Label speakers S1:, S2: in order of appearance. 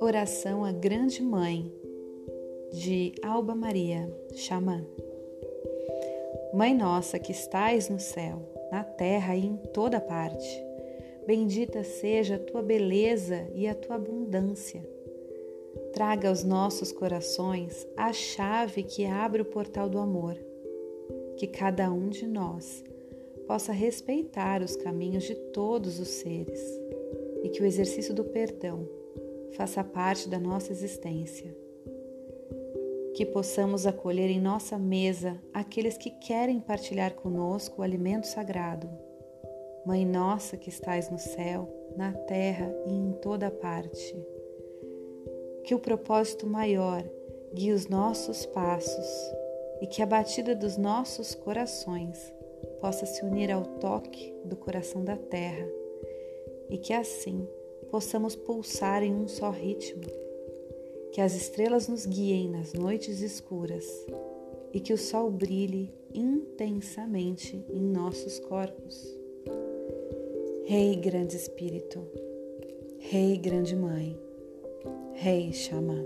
S1: Oração à Grande Mãe, de Alba Maria, Xamã. Mãe nossa que estais no céu, na terra e em toda parte, bendita seja a tua beleza e a tua abundância. Traga aos nossos corações a chave que abre o portal do amor. Que cada um de nós possa respeitar os caminhos de todos os seres e que o exercício do perdão faça parte da nossa existência. Que possamos acolher em nossa mesa aqueles que querem partilhar conosco o alimento sagrado. Mãe nossa que estais no céu, na terra e em toda parte. Que o propósito maior guie os nossos passos e que a batida dos nossos corações possa se unir ao toque do coração da terra e que assim possamos pulsar em um só ritmo, que as estrelas nos guiem nas noites escuras e que o sol brilhe intensamente em nossos corpos. Rei Grande Espírito, Rei Grande Mãe, Rei Xamã.